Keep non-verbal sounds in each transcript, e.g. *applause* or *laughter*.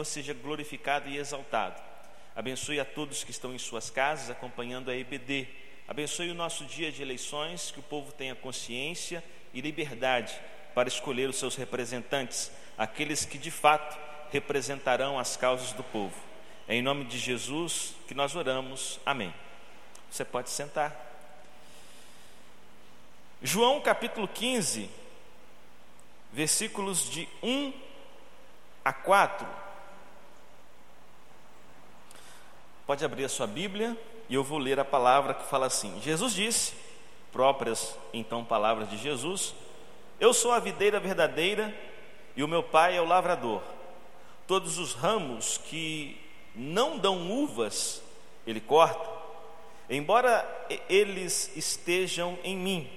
Senhor seja glorificado e exaltado. Abençoe a todos que estão em suas casas acompanhando a EBD. Abençoe o nosso dia de eleições, que o povo tenha consciência e liberdade para escolher os seus representantes, aqueles que de fato representarão as causas do povo. É em nome de Jesus que nós oramos. Amém. Você pode sentar. João capítulo 15, versículos de 1 a 4. Pode abrir a sua Bíblia e eu vou ler a palavra que fala assim: Jesus disse, próprias então palavras de Jesus: Eu sou a videira verdadeira e o meu pai é o lavrador. Todos os ramos que não dão uvas, ele corta, embora eles estejam em mim.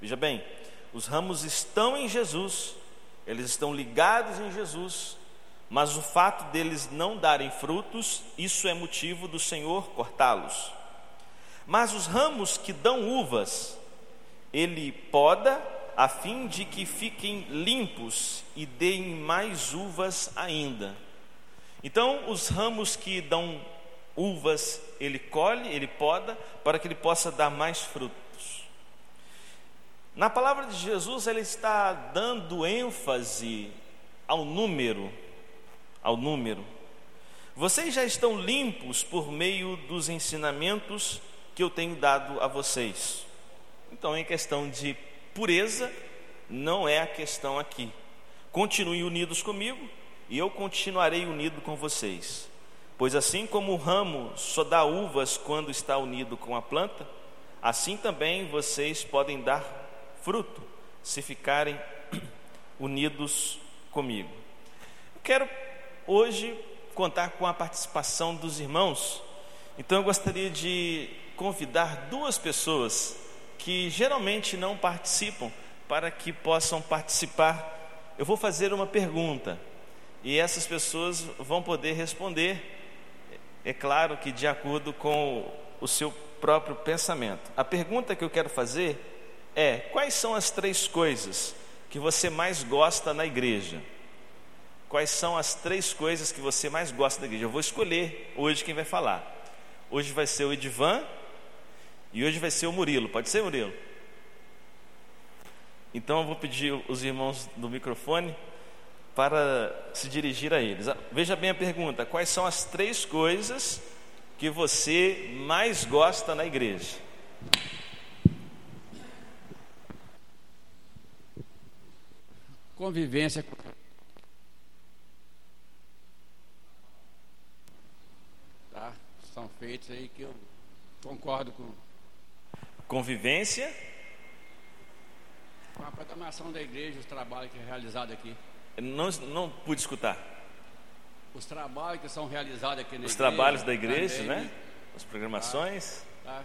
Veja bem, os ramos estão em Jesus, eles estão ligados em Jesus, mas o fato deles não darem frutos, isso é motivo do Senhor cortá-los. Mas os ramos que dão uvas, ele poda a fim de que fiquem limpos e deem mais uvas ainda. Então, os ramos que dão uvas, ele colhe, ele poda, para que ele possa dar mais frutos. Na palavra de Jesus, ele está dando ênfase ao número, ao número. Vocês já estão limpos por meio dos ensinamentos que eu tenho dado a vocês. Então, em questão de Pureza não é a questão aqui. Continuem unidos comigo e eu continuarei unido com vocês. Pois assim como o ramo só dá uvas quando está unido com a planta, assim também vocês podem dar fruto se ficarem *clears throat* unidos comigo. Eu quero hoje contar com a participação dos irmãos, então eu gostaria de convidar duas pessoas que geralmente não participam, para que possam participar. Eu vou fazer uma pergunta e essas pessoas vão poder responder, é claro que de acordo com o seu próprio pensamento. A pergunta que eu quero fazer é: quais são as três coisas que você mais gosta na igreja? Quais são as três coisas que você mais gosta da igreja? Eu vou escolher hoje quem vai falar. Hoje vai ser o Edvan, e hoje vai ser o Murilo. Pode ser, Murilo? Então eu vou pedir os irmãos do microfone para se dirigir a eles. Ah, veja bem a pergunta: quais são as três coisas que você mais gosta na igreja? Convivência. Tá? São feitos aí que eu concordo com Convivência. Com a programação da igreja, os trabalhos que é realizado aqui. Não, não pude escutar. Os trabalhos que são realizados aqui na Os igreja. trabalhos da igreja, também, né? As programações. Tá?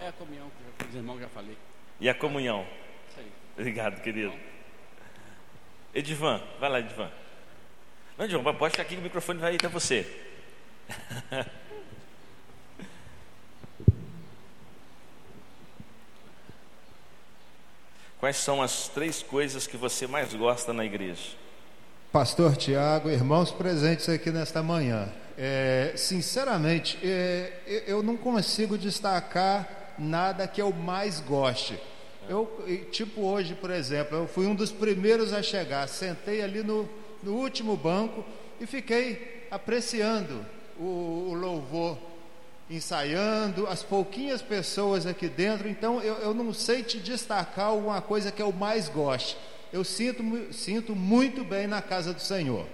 É a comunhão que os irmãos já falei. E a comunhão. Isso aí. Obrigado, querido. Edivan, vai lá, Edivan. Não, Edivan, pode ficar aqui que o microfone vai até você. *laughs* Quais são as três coisas que você mais gosta na igreja? Pastor Tiago, irmãos presentes aqui nesta manhã. É, sinceramente, é, eu não consigo destacar nada que eu mais goste. Eu, tipo hoje, por exemplo, eu fui um dos primeiros a chegar, sentei ali no, no último banco e fiquei apreciando o, o louvor ensaiando, as pouquinhas pessoas aqui dentro, então eu, eu não sei te destacar alguma coisa que eu mais goste. Eu sinto, sinto muito bem na casa do Senhor.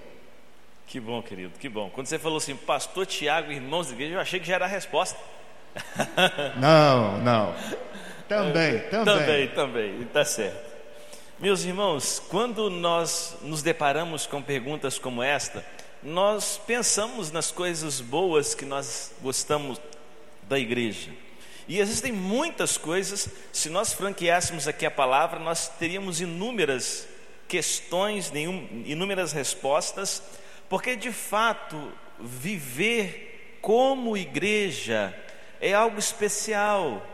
Que bom, querido, que bom. Quando você falou assim, pastor Tiago, irmãos da igreja, eu achei que já era a resposta. *laughs* Não, não. *laughs* Também, também. Também, também, está certo. Meus irmãos, quando nós nos deparamos com perguntas como esta, nós pensamos nas coisas boas que nós gostamos da igreja. E existem muitas coisas, se nós franqueássemos aqui a palavra, nós teríamos inúmeras questões, inúmeras respostas, porque de fato, viver como igreja é algo especial.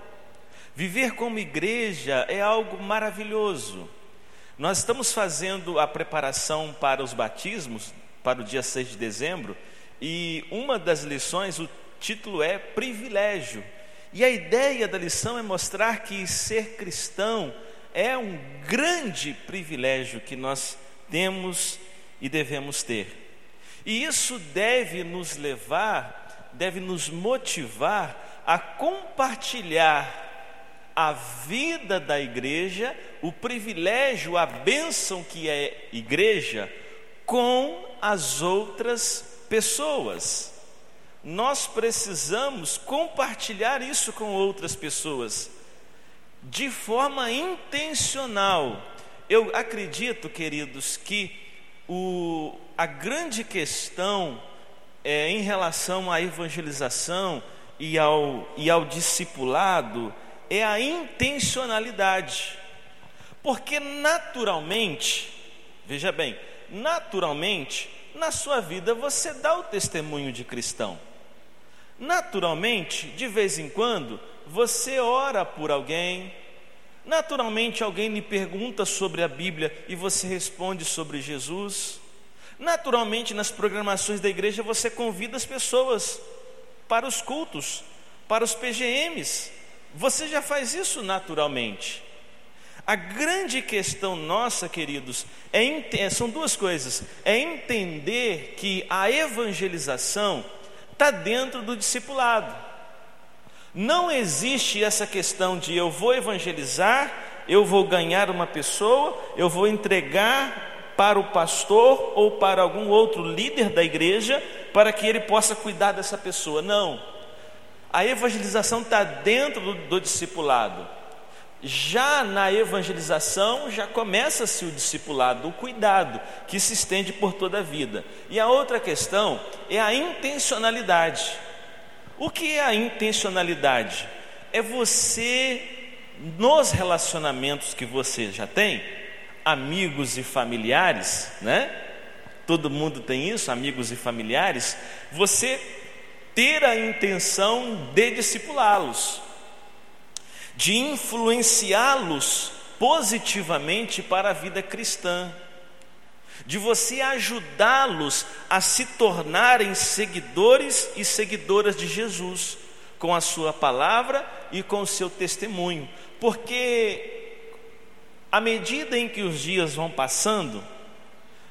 Viver como igreja é algo maravilhoso. Nós estamos fazendo a preparação para os batismos para o dia 6 de dezembro, e uma das lições, o título é Privilégio. E a ideia da lição é mostrar que ser cristão é um grande privilégio que nós temos e devemos ter. E isso deve nos levar, deve nos motivar a compartilhar a vida da igreja, o privilégio, a bênção que é igreja, com as outras pessoas. Nós precisamos compartilhar isso com outras pessoas, de forma intencional. Eu acredito, queridos, que o, a grande questão é, em relação à evangelização e ao, e ao discipulado é a intencionalidade. Porque naturalmente, veja bem, naturalmente, na sua vida você dá o testemunho de cristão. Naturalmente, de vez em quando, você ora por alguém. Naturalmente, alguém lhe pergunta sobre a Bíblia e você responde sobre Jesus. Naturalmente, nas programações da igreja, você convida as pessoas para os cultos, para os PGMs. Você já faz isso naturalmente. A grande questão nossa, queridos, é, são duas coisas: é entender que a evangelização está dentro do discipulado. Não existe essa questão de eu vou evangelizar, eu vou ganhar uma pessoa, eu vou entregar para o pastor ou para algum outro líder da igreja para que ele possa cuidar dessa pessoa. Não a evangelização está dentro do, do discipulado. Já na evangelização, já começa-se o discipulado, o cuidado, que se estende por toda a vida. E a outra questão é a intencionalidade. O que é a intencionalidade? É você, nos relacionamentos que você já tem, amigos e familiares, né? Todo mundo tem isso, amigos e familiares. Você ter a intenção de discipulá-los, de influenciá-los positivamente para a vida cristã, de você ajudá-los a se tornarem seguidores e seguidoras de Jesus, com a sua palavra e com o seu testemunho, porque à medida em que os dias vão passando,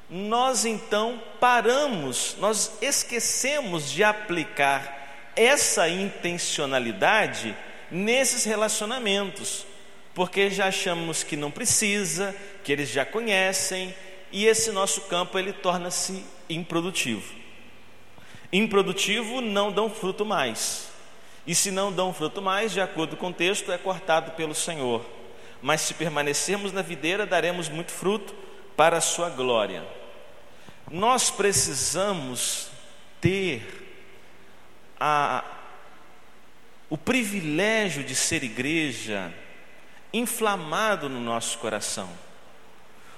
nós então paramos, nós esquecemos de aplicar essa intencionalidade nesses relacionamentos, porque já achamos que não precisa, que eles já conhecem, e esse nosso campo ele torna-se improdutivo. Improdutivo não dão fruto mais. E se não dão fruto mais, de acordo com o texto, é cortado pelo Senhor. Mas se permanecermos na videira, daremos muito fruto para a sua glória. Nós precisamos ter a, o privilégio de ser igreja inflamado no nosso coração.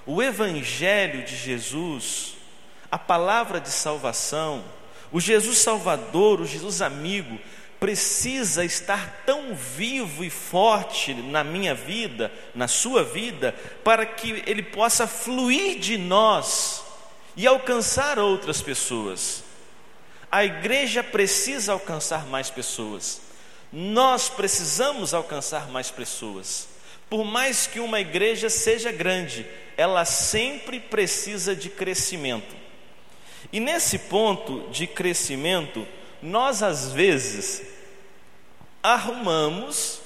O Evangelho de Jesus, a palavra de salvação, o Jesus Salvador, o Jesus amigo, precisa estar tão vivo e forte na minha vida, na sua vida, para que ele possa fluir de nós e alcançar outras pessoas. A igreja precisa alcançar mais pessoas. Nós precisamos alcançar mais pessoas. Por mais que uma igreja seja grande, ela sempre precisa de crescimento. E nesse ponto de crescimento, nós às vezes arrumamos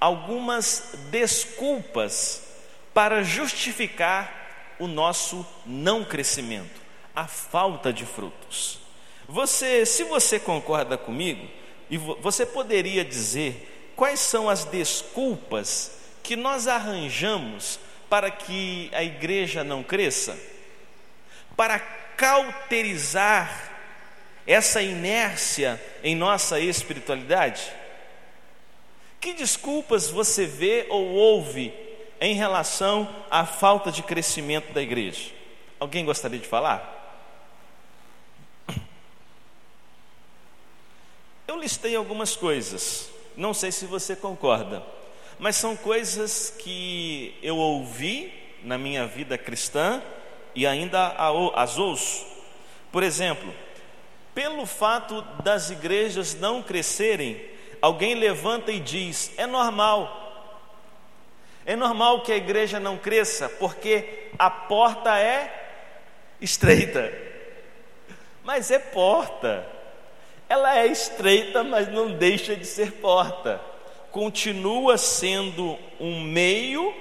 algumas desculpas para justificar o nosso não crescimento, a falta de frutos. Você, se você concorda comigo, e você poderia dizer quais são as desculpas que nós arranjamos para que a igreja não cresça? Para cauterizar essa inércia em nossa espiritualidade? Que desculpas você vê ou ouve em relação à falta de crescimento da igreja. Alguém gostaria de falar? Eu listei algumas coisas, não sei se você concorda, mas são coisas que eu ouvi na minha vida cristã e ainda as ouço. Por exemplo, pelo fato das igrejas não crescerem, alguém levanta e diz: é normal. É normal que a igreja não cresça, porque a porta é estreita. Mas é porta. Ela é estreita, mas não deixa de ser porta. Continua sendo um meio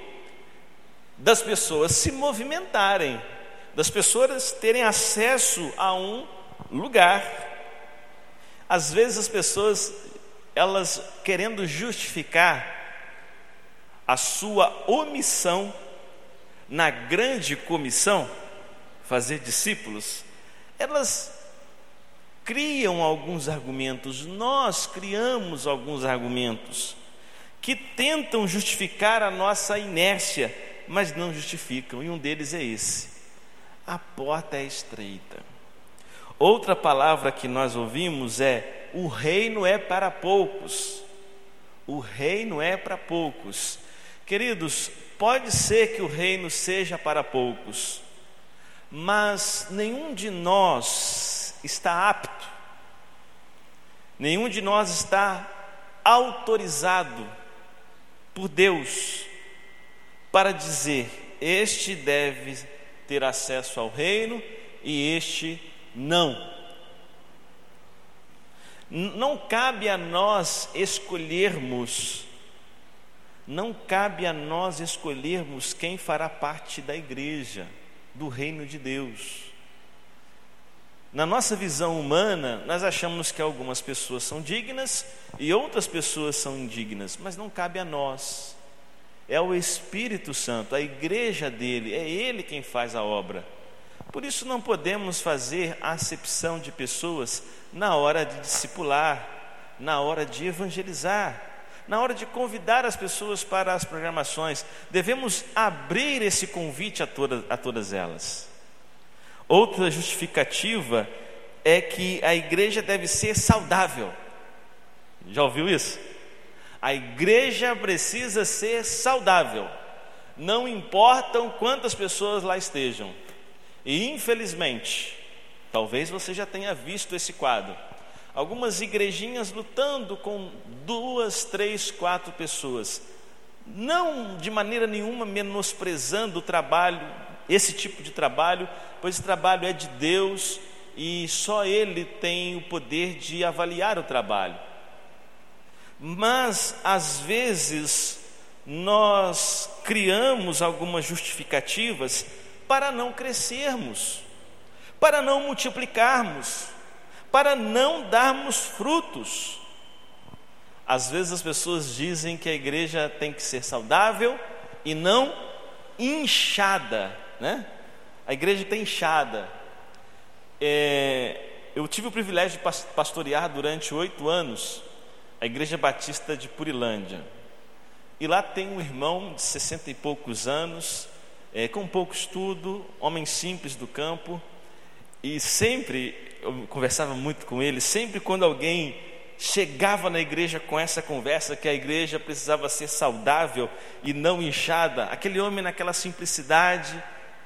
das pessoas se movimentarem, das pessoas terem acesso a um lugar. Às vezes as pessoas, elas querendo justificar a sua omissão na grande comissão, fazer discípulos, elas criam alguns argumentos, nós criamos alguns argumentos que tentam justificar a nossa inércia, mas não justificam, e um deles é esse: a porta é estreita. Outra palavra que nós ouvimos é: o reino é para poucos. O reino é para poucos. Queridos, pode ser que o reino seja para poucos, mas nenhum de nós está apto, nenhum de nós está autorizado por Deus para dizer: este deve ter acesso ao reino e este não. Não cabe a nós escolhermos, não cabe a nós escolhermos quem fará parte da igreja, do reino de Deus. Na nossa visão humana, nós achamos que algumas pessoas são dignas e outras pessoas são indignas, mas não cabe a nós. É o Espírito Santo, a igreja dele, é ele quem faz a obra. Por isso não podemos fazer acepção de pessoas na hora de discipular, na hora de evangelizar, na hora de convidar as pessoas para as programações. Devemos abrir esse convite a todas, a todas elas. Outra justificativa é que a igreja deve ser saudável. Já ouviu isso? A igreja precisa ser saudável. Não importam quantas pessoas lá estejam. E infelizmente, talvez você já tenha visto esse quadro. Algumas igrejinhas lutando com duas, três, quatro pessoas. Não de maneira nenhuma menosprezando o trabalho, esse tipo de trabalho, pois esse trabalho é de Deus e só Ele tem o poder de avaliar o trabalho. Mas, às vezes, nós criamos algumas justificativas para não crescermos, para não multiplicarmos, para não darmos frutos. Às vezes as pessoas dizem que a igreja tem que ser saudável e não inchada, né? A igreja está inchada. É, eu tive o privilégio de pastorear durante oito anos a Igreja Batista de Purilândia. E lá tem um irmão de sessenta e poucos anos, é, com pouco estudo, homem simples do campo, e sempre, eu conversava muito com ele, sempre quando alguém chegava na igreja com essa conversa que a igreja precisava ser saudável e não inchada, aquele homem naquela simplicidade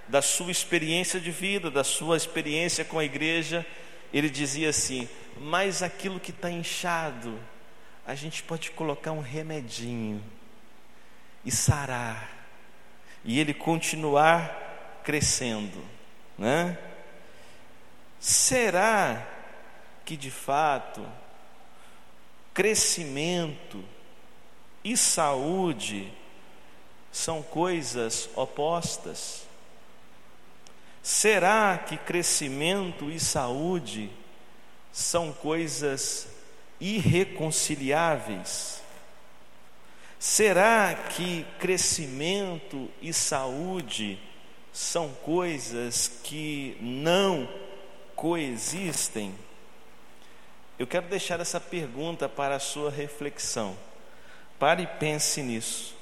da sua experiência de vida, da sua experiência com a igreja, ele dizia assim: Mas aquilo que está inchado, a gente pode colocar um remedinho e sarar e ele continuar crescendo, né? Será que de fato crescimento e saúde são coisas opostas? Será que crescimento e saúde são coisas irreconciliáveis? Será que crescimento e saúde são coisas que não coexistem? Eu quero deixar essa pergunta para a sua reflexão. Pare e pense nisso.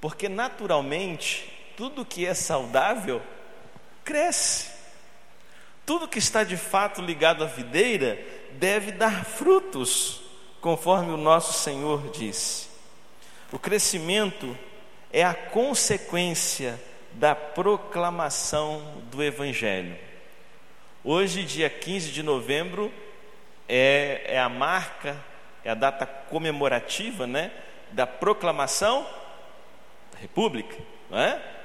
Porque naturalmente, tudo que é saudável cresce. Tudo que está de fato ligado à videira deve dar frutos, conforme o nosso Senhor disse. O crescimento é a consequência da proclamação do Evangelho. Hoje, dia 15 de novembro, é, é a marca, é a data comemorativa né, da proclamação da República. Não é?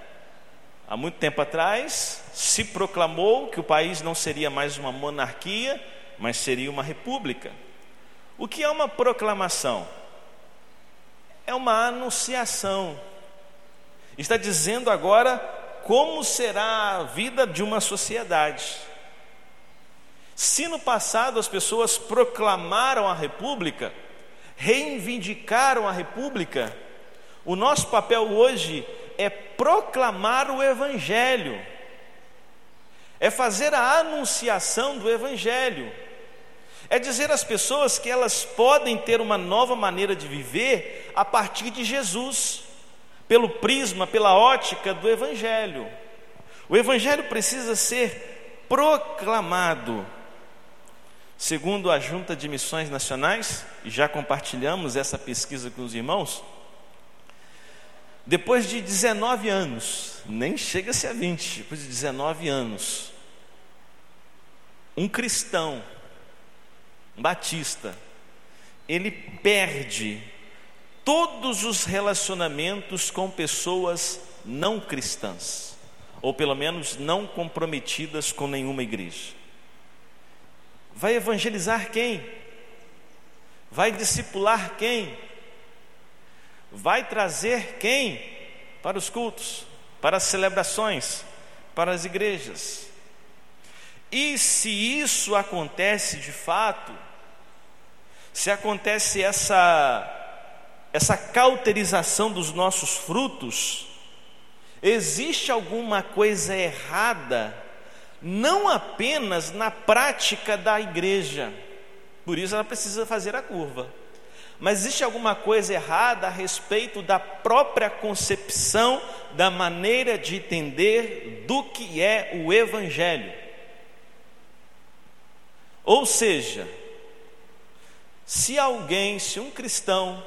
Há muito tempo atrás se proclamou que o país não seria mais uma monarquia, mas seria uma república. O que é uma proclamação? É uma anunciação. Está dizendo agora como será a vida de uma sociedade. Se no passado as pessoas proclamaram a república, reivindicaram a república, o nosso papel hoje é proclamar o evangelho. É fazer a anunciação do evangelho. É dizer às pessoas que elas podem ter uma nova maneira de viver a partir de Jesus, pelo prisma, pela ótica do evangelho. O evangelho precisa ser proclamado. Segundo a Junta de Missões Nacionais, já compartilhamos essa pesquisa com os irmãos, depois de 19 anos, nem chega-se a 20, depois de 19 anos, um cristão, um batista, ele perde todos os relacionamentos com pessoas não cristãs, ou pelo menos não comprometidas com nenhuma igreja. Vai evangelizar quem? Vai discipular quem? Vai trazer quem? Para os cultos, para as celebrações, para as igrejas. E se isso acontece de fato, se acontece essa essa cauterização dos nossos frutos, existe alguma coisa errada não apenas na prática da igreja, por isso ela precisa fazer a curva, mas existe alguma coisa errada a respeito da própria concepção, da maneira de entender do que é o Evangelho. Ou seja, se alguém, se um cristão,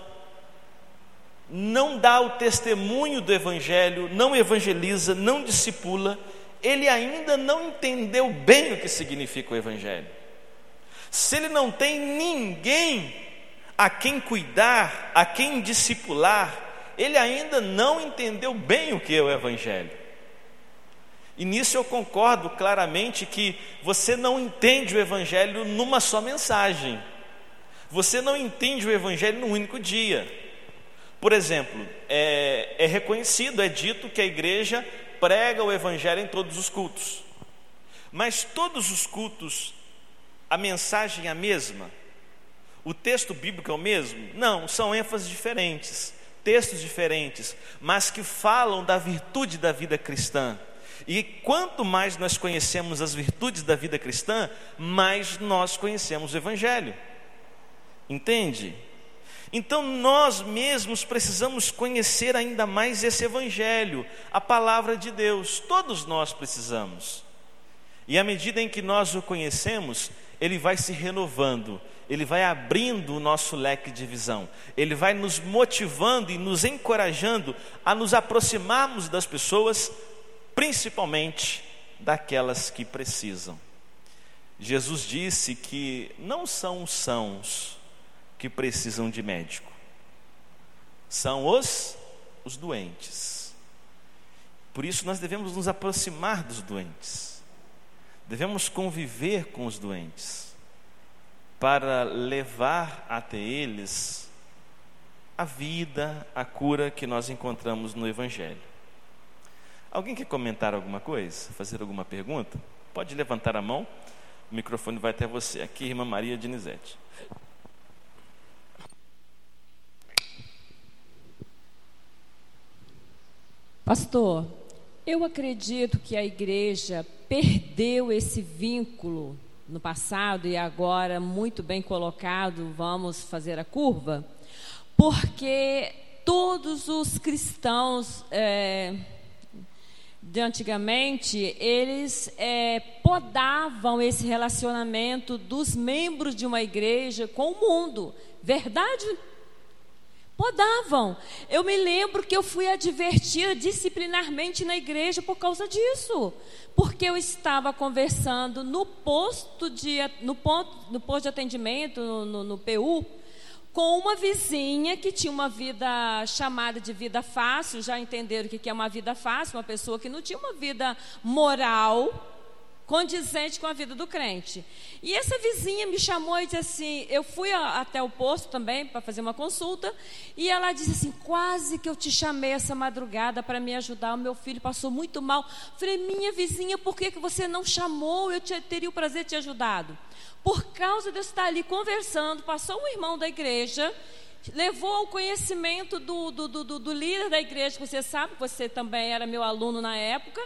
não dá o testemunho do Evangelho, não evangeliza, não discipula, ele ainda não entendeu bem o que significa o Evangelho. Se ele não tem ninguém a quem cuidar, a quem discipular, ele ainda não entendeu bem o que é o Evangelho. E nisso eu concordo claramente que você não entende o Evangelho numa só mensagem. Você não entende o Evangelho num único dia. Por exemplo, é, é reconhecido, é dito que a igreja prega o Evangelho em todos os cultos. Mas todos os cultos, a mensagem é a mesma? O texto bíblico é o mesmo? Não, são ênfases diferentes, textos diferentes, mas que falam da virtude da vida cristã. E quanto mais nós conhecemos as virtudes da vida cristã, mais nós conhecemos o Evangelho. Entende? Então nós mesmos precisamos conhecer ainda mais esse Evangelho, a palavra de Deus, todos nós precisamos. E à medida em que nós o conhecemos, ele vai se renovando, ele vai abrindo o nosso leque de visão, ele vai nos motivando e nos encorajando a nos aproximarmos das pessoas, principalmente daquelas que precisam. Jesus disse que não são os sãos que precisam de médico. São os os doentes. Por isso nós devemos nos aproximar dos doentes. Devemos conviver com os doentes para levar até eles a vida, a cura que nós encontramos no evangelho. Alguém quer comentar alguma coisa? Fazer alguma pergunta? Pode levantar a mão. O microfone vai até você. Aqui, irmã Maria Dinizete. Pastor, eu acredito que a igreja perdeu esse vínculo no passado e agora, muito bem colocado, vamos fazer a curva, porque todos os cristãos é, de antigamente, eles é, podavam esse relacionamento dos membros de uma igreja com o mundo. Verdade? Podavam. Eu me lembro que eu fui advertida disciplinarmente na igreja por causa disso. Porque eu estava conversando no posto de, no ponto, no posto de atendimento, no, no, no PU, com uma vizinha que tinha uma vida chamada de vida fácil, já entenderam o que é uma vida fácil, uma pessoa que não tinha uma vida moral, condizente com a vida do crente. E essa vizinha me chamou e disse assim: eu fui a, até o posto também para fazer uma consulta, e ela disse assim: quase que eu te chamei essa madrugada para me ajudar, o meu filho passou muito mal. Falei, minha vizinha, por que, que você não chamou? Eu te, teria o prazer de te ajudado. Por causa de eu estar ali conversando, passou um irmão da igreja levou ao conhecimento do, do, do, do, líder da igreja, que você sabe, você também era meu aluno na época,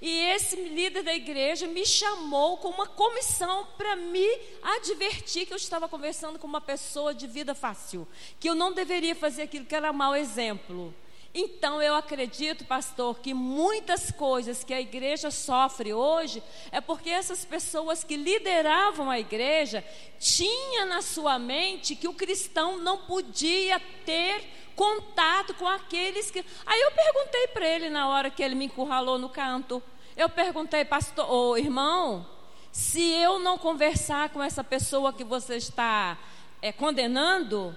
e esse líder da igreja me chamou com uma comissão para me advertir que eu estava conversando com uma pessoa de vida fácil, que eu não deveria fazer aquilo que era mau exemplo. Então eu acredito, pastor, que muitas coisas que a igreja sofre hoje é porque essas pessoas que lideravam a igreja tinham na sua mente que o cristão não podia ter contato com aqueles que. Aí eu perguntei para ele na hora que ele me encurralou no canto. Eu perguntei, pastor, ô irmão, se eu não conversar com essa pessoa que você está é, condenando,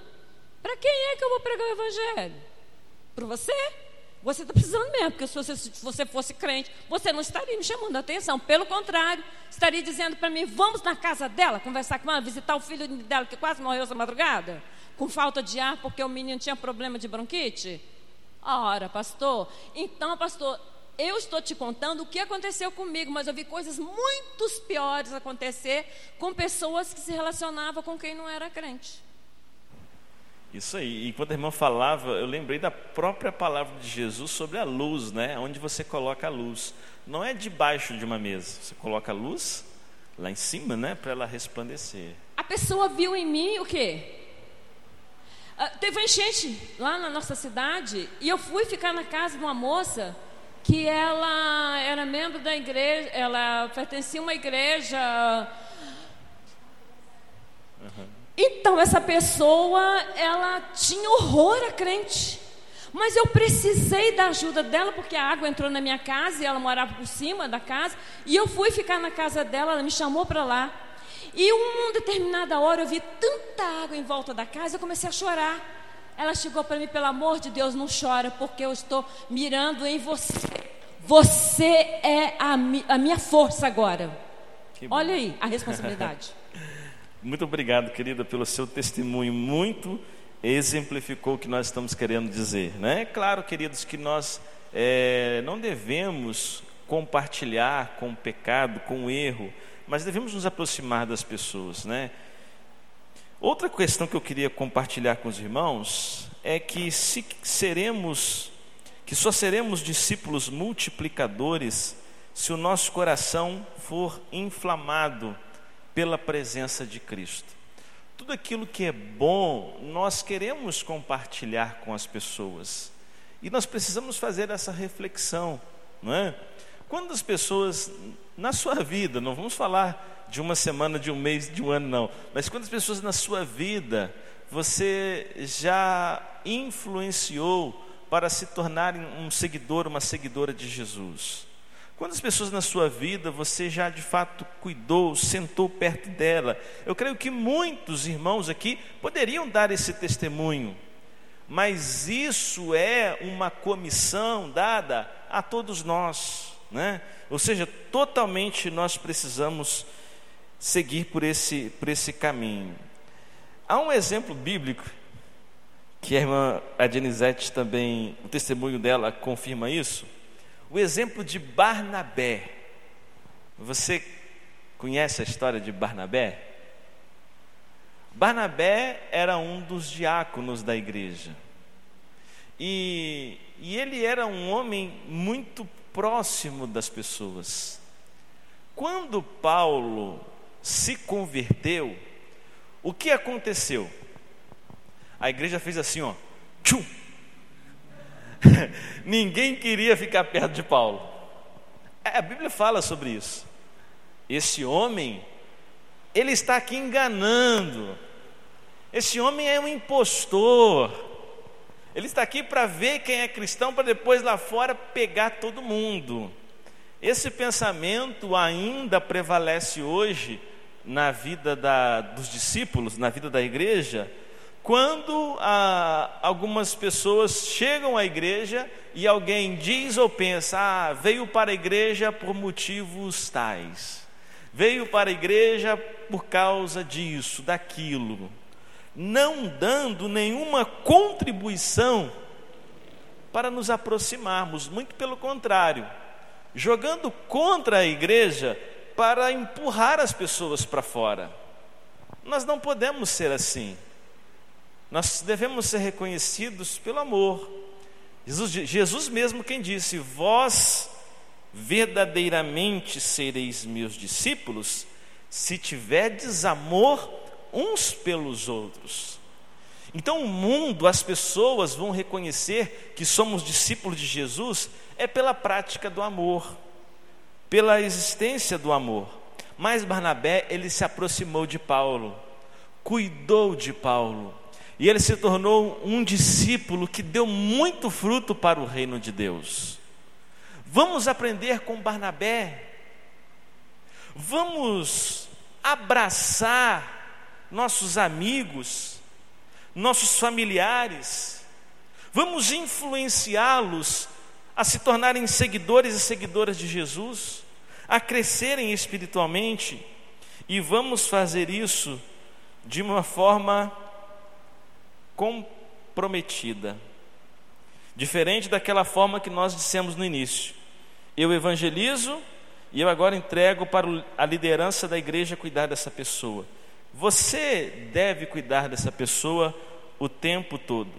para quem é que eu vou pregar o evangelho? Para você? Você está precisando mesmo, porque se você, se você fosse crente, você não estaria me chamando a atenção. Pelo contrário, estaria dizendo para mim: vamos na casa dela, conversar com ela, visitar o filho dela que quase morreu essa madrugada com falta de ar porque o menino tinha problema de bronquite? Ora, pastor, então, pastor, eu estou te contando o que aconteceu comigo, mas eu vi coisas muito piores acontecer com pessoas que se relacionavam com quem não era crente. Isso aí. E quando a irmã falava, eu lembrei da própria palavra de Jesus sobre a luz, né? Onde você coloca a luz. Não é debaixo de uma mesa. Você coloca a luz lá em cima, né? Para ela resplandecer. A pessoa viu em mim o quê? Uh, teve uma enchente lá na nossa cidade e eu fui ficar na casa de uma moça que ela era membro da igreja, ela pertencia a uma igreja. Uhum. Então essa pessoa, ela tinha horror a crente. Mas eu precisei da ajuda dela porque a água entrou na minha casa e ela morava por cima da casa. E eu fui ficar na casa dela, ela me chamou para lá. E uma determinada hora eu vi tanta água em volta da casa, eu comecei a chorar. Ela chegou para mim, pelo amor de Deus, não chora, porque eu estou mirando em você. Você é a, mi a minha força agora. Olha aí a responsabilidade. Muito obrigado, querida, pelo seu testemunho. Muito exemplificou o que nós estamos querendo dizer. Né? É claro, queridos, que nós é, não devemos compartilhar com o pecado, com o erro, mas devemos nos aproximar das pessoas, né? Outra questão que eu queria compartilhar com os irmãos é que se seremos, que só seremos discípulos multiplicadores se o nosso coração for inflamado pela presença de Cristo. Tudo aquilo que é bom, nós queremos compartilhar com as pessoas. E nós precisamos fazer essa reflexão, não é? Quando as pessoas na sua vida, não vamos falar de uma semana, de um mês, de um ano, não, mas quando as pessoas na sua vida você já influenciou para se tornar um seguidor, uma seguidora de Jesus? Quantas pessoas na sua vida você já de fato cuidou, sentou perto dela? Eu creio que muitos irmãos aqui poderiam dar esse testemunho, mas isso é uma comissão dada a todos nós né? Ou seja, totalmente nós precisamos seguir por esse, por esse caminho. Há um exemplo bíblico que a irmã Adinizete também, o testemunho dela confirma isso. O exemplo de Barnabé. Você conhece a história de Barnabé? Barnabé era um dos diáconos da igreja. E, e ele era um homem muito próximo das pessoas. Quando Paulo se converteu, o que aconteceu? A igreja fez assim, ó. Tchum. *laughs* Ninguém queria ficar perto de Paulo. É, a Bíblia fala sobre isso. Esse homem, ele está aqui enganando. Esse homem é um impostor. Ele está aqui para ver quem é cristão, para depois lá fora pegar todo mundo. Esse pensamento ainda prevalece hoje na vida da, dos discípulos, na vida da igreja, quando ah, algumas pessoas chegam à igreja e alguém diz ou pensa, ah, veio para a igreja por motivos tais, veio para a igreja por causa disso, daquilo, não dando nenhuma contribuição para nos aproximarmos, muito pelo contrário, jogando contra a igreja para empurrar as pessoas para fora. Nós não podemos ser assim. Nós devemos ser reconhecidos pelo amor. Jesus, Jesus mesmo quem disse: Vós verdadeiramente sereis meus discípulos, se tiverdes amor uns pelos outros. Então, o mundo, as pessoas vão reconhecer que somos discípulos de Jesus é pela prática do amor pela existência do amor. Mas Barnabé, ele se aproximou de Paulo, cuidou de Paulo, e ele se tornou um discípulo que deu muito fruto para o reino de Deus. Vamos aprender com Barnabé. Vamos abraçar nossos amigos, nossos familiares. Vamos influenciá-los a se tornarem seguidores e seguidoras de Jesus, a crescerem espiritualmente, e vamos fazer isso de uma forma comprometida. Diferente daquela forma que nós dissemos no início. Eu evangelizo e eu agora entrego para a liderança da igreja cuidar dessa pessoa. Você deve cuidar dessa pessoa o tempo todo.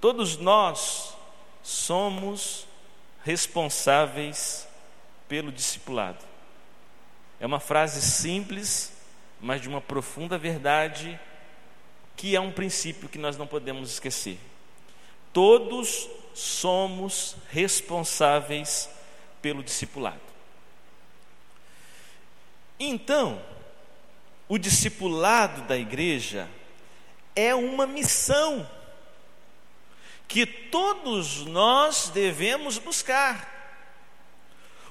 Todos nós somos responsáveis pelo discipulado. É uma frase simples, mas de uma profunda verdade, que é um princípio que nós não podemos esquecer. Todos somos responsáveis pelo discipulado. Então, o discipulado da igreja é uma missão que todos nós devemos buscar.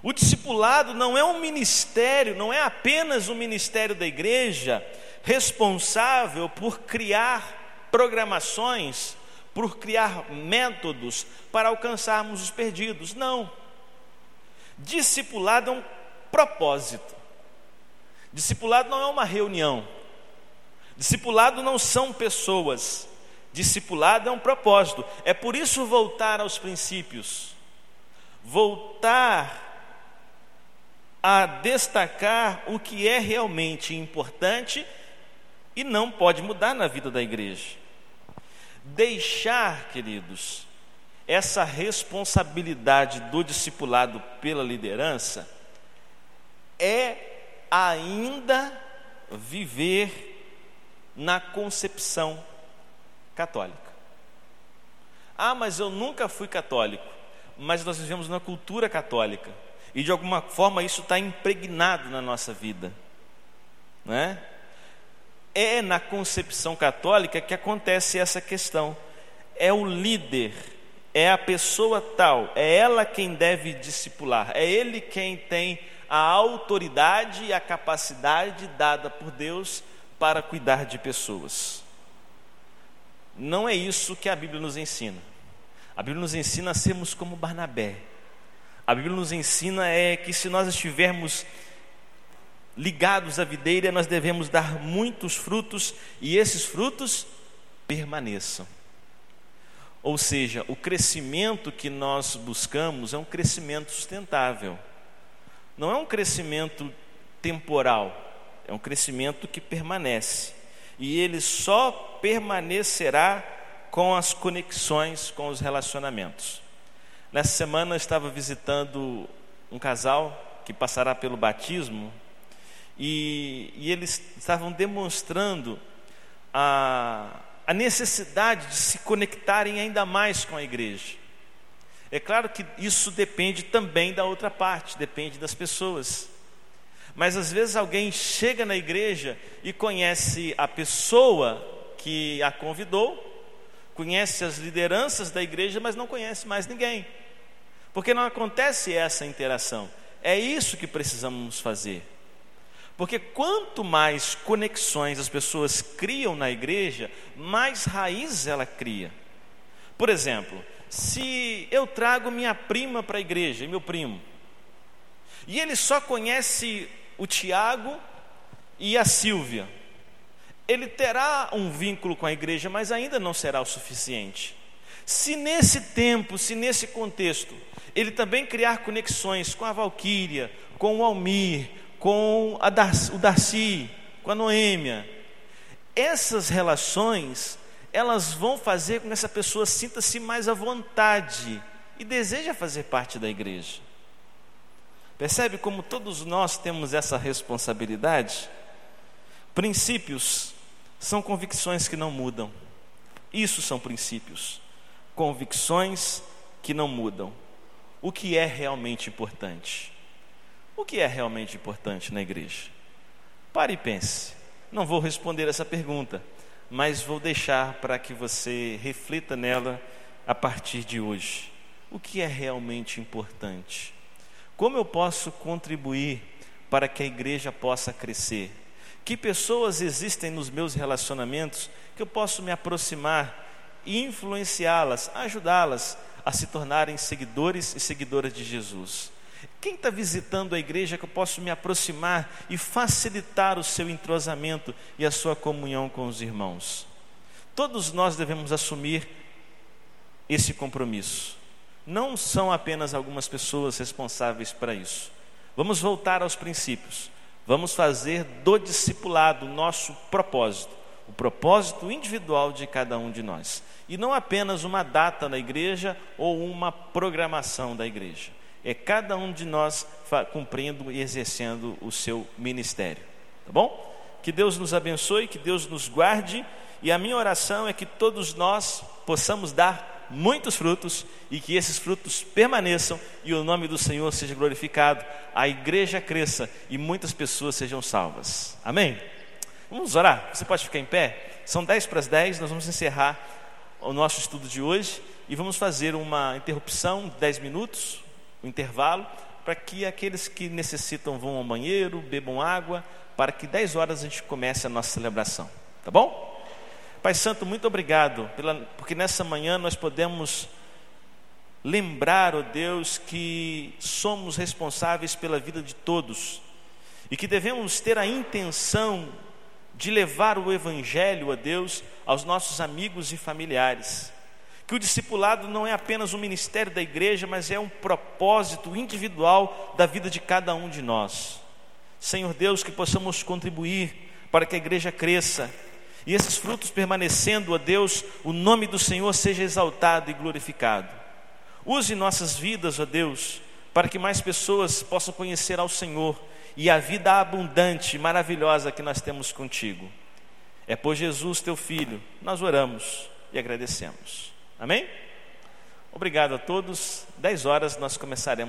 O discipulado não é um ministério, não é apenas um ministério da igreja responsável por criar programações, por criar métodos para alcançarmos os perdidos. Não. Discipulado é um propósito. Discipulado não é uma reunião. Discipulado não são pessoas. Discipulado é um propósito. É por isso voltar aos princípios. Voltar a destacar o que é realmente importante e não pode mudar na vida da igreja. Deixar, queridos, essa responsabilidade do discipulado pela liderança é ainda viver na concepção católica. Ah, mas eu nunca fui católico. Mas nós vivemos na cultura católica. E de alguma forma isso está impregnado na nossa vida. Né? É na concepção católica que acontece essa questão. É o líder, é a pessoa tal, é ela quem deve discipular, é ele quem tem a autoridade e a capacidade dada por Deus para cuidar de pessoas. Não é isso que a Bíblia nos ensina. A Bíblia nos ensina a sermos como Barnabé. A Bíblia nos ensina é que se nós estivermos ligados à videira, nós devemos dar muitos frutos e esses frutos permaneçam. Ou seja, o crescimento que nós buscamos é um crescimento sustentável. Não é um crescimento temporal, é um crescimento que permanece e ele só permanecerá com as conexões com os relacionamentos. Nessa semana eu estava visitando um casal que passará pelo batismo e, e eles estavam demonstrando a, a necessidade de se conectarem ainda mais com a igreja. É claro que isso depende também da outra parte, depende das pessoas. Mas às vezes alguém chega na igreja e conhece a pessoa que a convidou, conhece as lideranças da igreja, mas não conhece mais ninguém. Porque não acontece essa interação. É isso que precisamos fazer. Porque quanto mais conexões as pessoas criam na igreja, mais raiz ela cria. Por exemplo, se eu trago minha prima para a igreja, meu primo, e ele só conhece o Tiago e a Silvia, ele terá um vínculo com a igreja, mas ainda não será o suficiente. Se nesse tempo, se nesse contexto, ele também criar conexões com a Valquíria, com o Almir, com Darcy, o Darcy, com a Noêmia, essas relações, elas vão fazer com que essa pessoa sinta-se mais à vontade e deseja fazer parte da igreja. Percebe como todos nós temos essa responsabilidade? Princípios são convicções que não mudam. Isso são princípios. Convicções que não mudam. O que é realmente importante? O que é realmente importante na igreja? Pare e pense. Não vou responder essa pergunta, mas vou deixar para que você reflita nela a partir de hoje. O que é realmente importante? Como eu posso contribuir para que a igreja possa crescer? Que pessoas existem nos meus relacionamentos que eu posso me aproximar e influenciá-las, ajudá-las a se tornarem seguidores e seguidoras de Jesus? Quem está visitando a igreja que eu posso me aproximar e facilitar o seu entrosamento e a sua comunhão com os irmãos? Todos nós devemos assumir esse compromisso. Não são apenas algumas pessoas responsáveis para isso. Vamos voltar aos princípios. Vamos fazer do discipulado nosso propósito, o propósito individual de cada um de nós. E não apenas uma data na igreja ou uma programação da igreja. É cada um de nós cumprindo e exercendo o seu ministério. Tá bom? Que Deus nos abençoe, que Deus nos guarde. E a minha oração é que todos nós possamos dar muitos frutos e que esses frutos permaneçam e o nome do Senhor seja glorificado, a igreja cresça e muitas pessoas sejam salvas. Amém? Vamos orar? Você pode ficar em pé? São 10 para as 10, nós vamos encerrar o nosso estudo de hoje e vamos fazer uma interrupção, 10 minutos, um intervalo, para que aqueles que necessitam vão ao banheiro, bebam água, para que 10 horas a gente comece a nossa celebração. Tá bom? Pai Santo, muito obrigado, pela, porque nessa manhã nós podemos lembrar, ó oh Deus, que somos responsáveis pela vida de todos e que devemos ter a intenção de levar o Evangelho, ó Deus, aos nossos amigos e familiares. Que o discipulado não é apenas um ministério da igreja, mas é um propósito individual da vida de cada um de nós. Senhor Deus, que possamos contribuir para que a igreja cresça e esses frutos permanecendo, ó Deus, o nome do Senhor seja exaltado e glorificado. Use nossas vidas, ó Deus, para que mais pessoas possam conhecer ao Senhor e a vida abundante e maravilhosa que nós temos contigo. É por Jesus, teu Filho, nós oramos e agradecemos. Amém? Obrigado a todos. Dez horas nós começaremos.